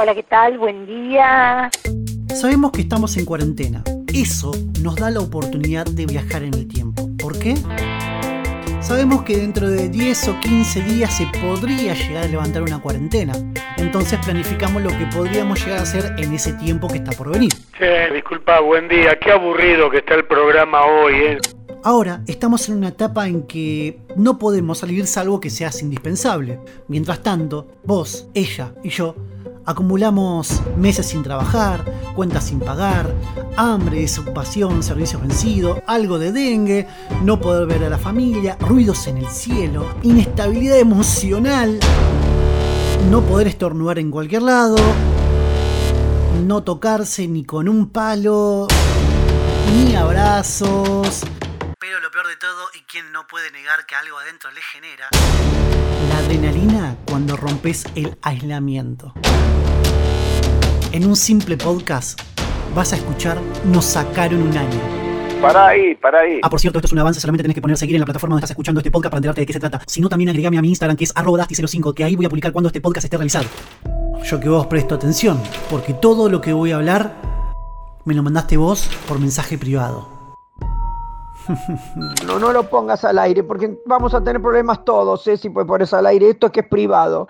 Hola, ¿qué tal? Buen día. Sabemos que estamos en cuarentena. Eso nos da la oportunidad de viajar en el tiempo. ¿Por qué? Sabemos que dentro de 10 o 15 días se podría llegar a levantar una cuarentena. Entonces planificamos lo que podríamos llegar a hacer en ese tiempo que está por venir. Che, disculpa, buen día. Qué aburrido que está el programa hoy, ¿eh? Ahora estamos en una etapa en que no podemos salir salvo que seas indispensable. Mientras tanto, vos, ella y yo acumulamos meses sin trabajar, cuentas sin pagar, hambre, desocupación, servicios vencidos, algo de dengue, no poder ver a la familia, ruidos en el cielo, inestabilidad emocional, no poder estornudar en cualquier lado, no tocarse ni con un palo, ni abrazos. Pero lo peor de todo, y quien no puede negar que algo adentro le genera, la adrenalina cuando rompes el aislamiento. En un simple podcast vas a escuchar Nos sacaron un año. Para ahí, para ahí. Ah, por cierto, esto es un avance, solamente tenés que poner seguir en la plataforma donde estás escuchando este podcast para enterarte de qué se trata. Si no, también agregame a mi Instagram que es arroba dasti05, que ahí voy a publicar cuando este podcast esté realizado. Yo que vos presto atención, porque todo lo que voy a hablar me lo mandaste vos por mensaje privado. No, no lo pongas al aire porque vamos a tener problemas todos, ¿eh? Si pues pones al aire esto que es privado.